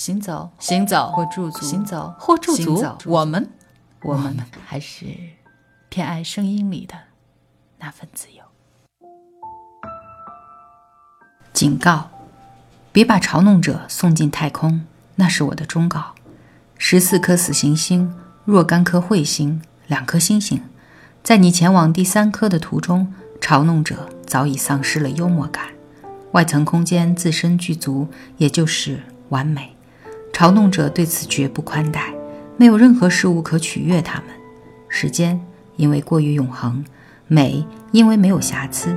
行走，行走。或驻足，行走。或驻足。我们，我们。还是偏爱声音里的那份自由。警告：别把嘲弄者送进太空，那是我的忠告。十四颗死行星，若干颗彗星，两颗星星，在你前往第三颗的途中，嘲弄者早已丧失了幽默感。外层空间自身具足，也就是完美。嘲弄者对此绝不宽待，没有任何事物可取悦他们。时间因为过于永恒，美因为没有瑕疵，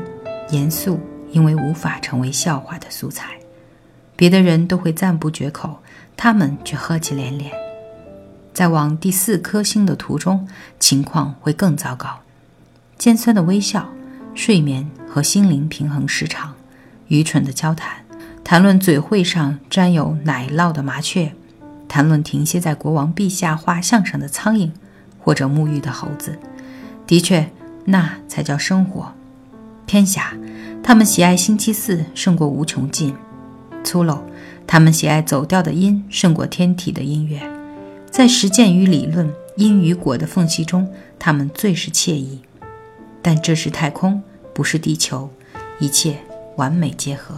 严肃因为无法成为笑话的素材。别的人都会赞不绝口，他们却呵气连连。在往第四颗星的途中，情况会更糟糕。尖酸的微笑，睡眠和心灵平衡失常。愚蠢的交谈，谈论嘴喙上沾有奶酪的麻雀，谈论停歇在国王陛下画像上的苍蝇，或者沐浴的猴子。的确，那才叫生活。偏狭，他们喜爱星期四胜过无穷尽；粗陋，他们喜爱走调的音胜过天体的音乐。在实践与理论、因与果的缝隙中，他们最是惬意。但这是太空，不是地球，一切。完美结合。